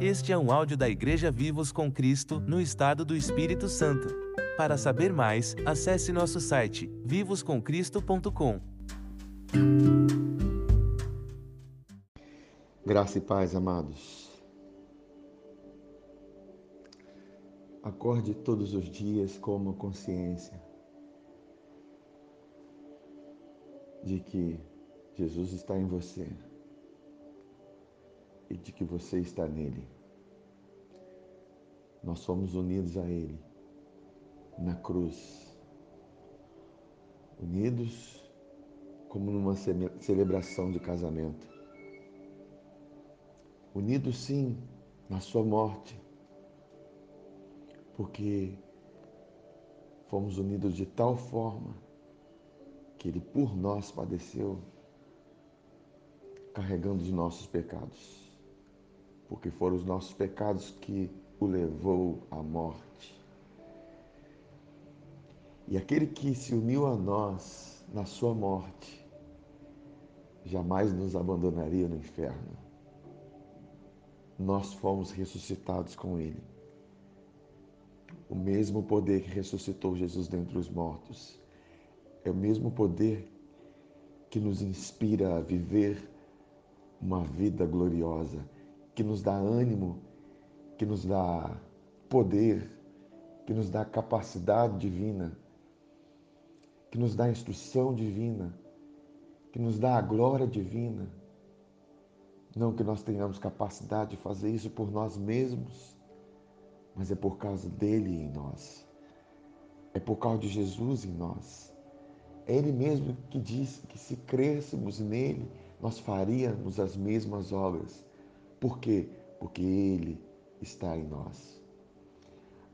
Este é um áudio da Igreja Vivos com Cristo, no estado do Espírito Santo. Para saber mais, acesse nosso site vivoscomcristo.com. Graça e paz, amados. Acorde todos os dias com uma consciência de que Jesus está em você e de que você está nele. Nós somos unidos a Ele na cruz, unidos como numa celebração de casamento, unidos sim na Sua morte, porque fomos unidos de tal forma que Ele por nós padeceu, carregando os nossos pecados porque foram os nossos pecados que o levou à morte. E aquele que se uniu a nós na sua morte, jamais nos abandonaria no inferno. Nós fomos ressuscitados com ele. O mesmo poder que ressuscitou Jesus dentre os mortos é o mesmo poder que nos inspira a viver uma vida gloriosa que nos dá ânimo, que nos dá poder, que nos dá capacidade divina, que nos dá instrução divina, que nos dá a glória divina. Não que nós tenhamos capacidade de fazer isso por nós mesmos, mas é por causa dele em nós. É por causa de Jesus em nós. É Ele mesmo que disse que se crêssemos nele, nós faríamos as mesmas obras. Por quê? Porque Ele está em nós.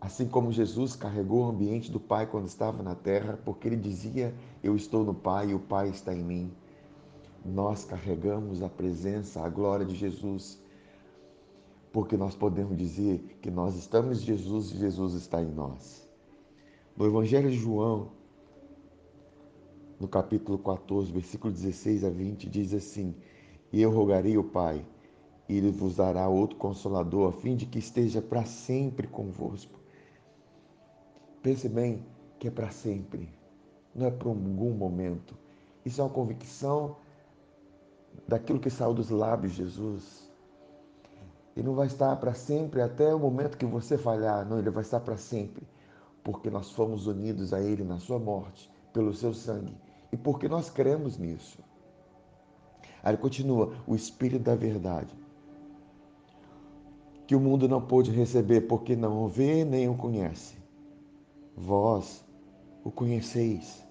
Assim como Jesus carregou o ambiente do Pai quando estava na terra, porque ele dizia: Eu estou no Pai e o Pai está em mim. Nós carregamos a presença, a glória de Jesus, porque nós podemos dizer que nós estamos em Jesus e Jesus está em nós. No Evangelho de João, no capítulo 14, versículo 16 a 20, diz assim: E eu rogarei ao Pai e ele vos dará outro consolador, a fim de que esteja para sempre convosco. Pense bem que é para sempre, não é para algum momento. Isso é uma convicção daquilo que saiu dos lábios de Jesus. Ele não vai estar para sempre até o momento que você falhar, não, ele vai estar para sempre, porque nós fomos unidos a ele na sua morte, pelo seu sangue, e porque nós cremos nisso. Aí ele continua: o Espírito da Verdade que o mundo não pôde receber porque não o vê nem o conhece. Vós o conheceis,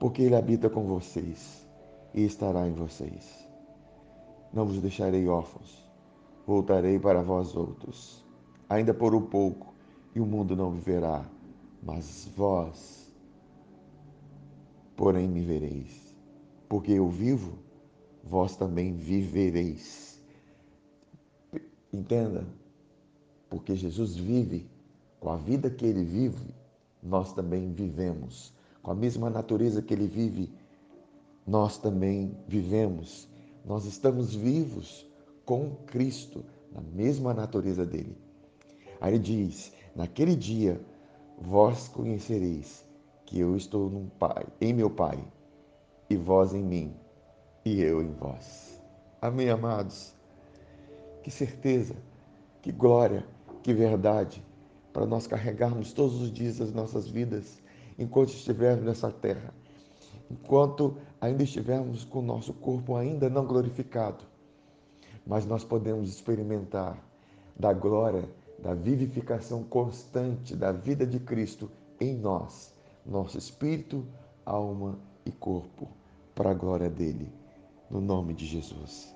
porque ele habita com vocês e estará em vocês. Não vos deixarei órfãos, voltarei para vós outros, ainda por um pouco, e o mundo não viverá, mas vós, porém, me vereis, porque eu vivo, vós também vivereis. Entenda, porque Jesus vive, com a vida que ele vive, nós também vivemos. Com a mesma natureza que ele vive, nós também vivemos. Nós estamos vivos com Cristo, na mesma natureza dele. Aí ele diz: Naquele dia vós conhecereis que eu estou pai, em meu Pai, e vós em mim, e eu em vós. Amém, amados? Que certeza, que glória, que verdade para nós carregarmos todos os dias das nossas vidas enquanto estivermos nessa terra, enquanto ainda estivermos com o nosso corpo ainda não glorificado, mas nós podemos experimentar da glória, da vivificação constante da vida de Cristo em nós, nosso espírito, alma e corpo, para a glória dele, no nome de Jesus.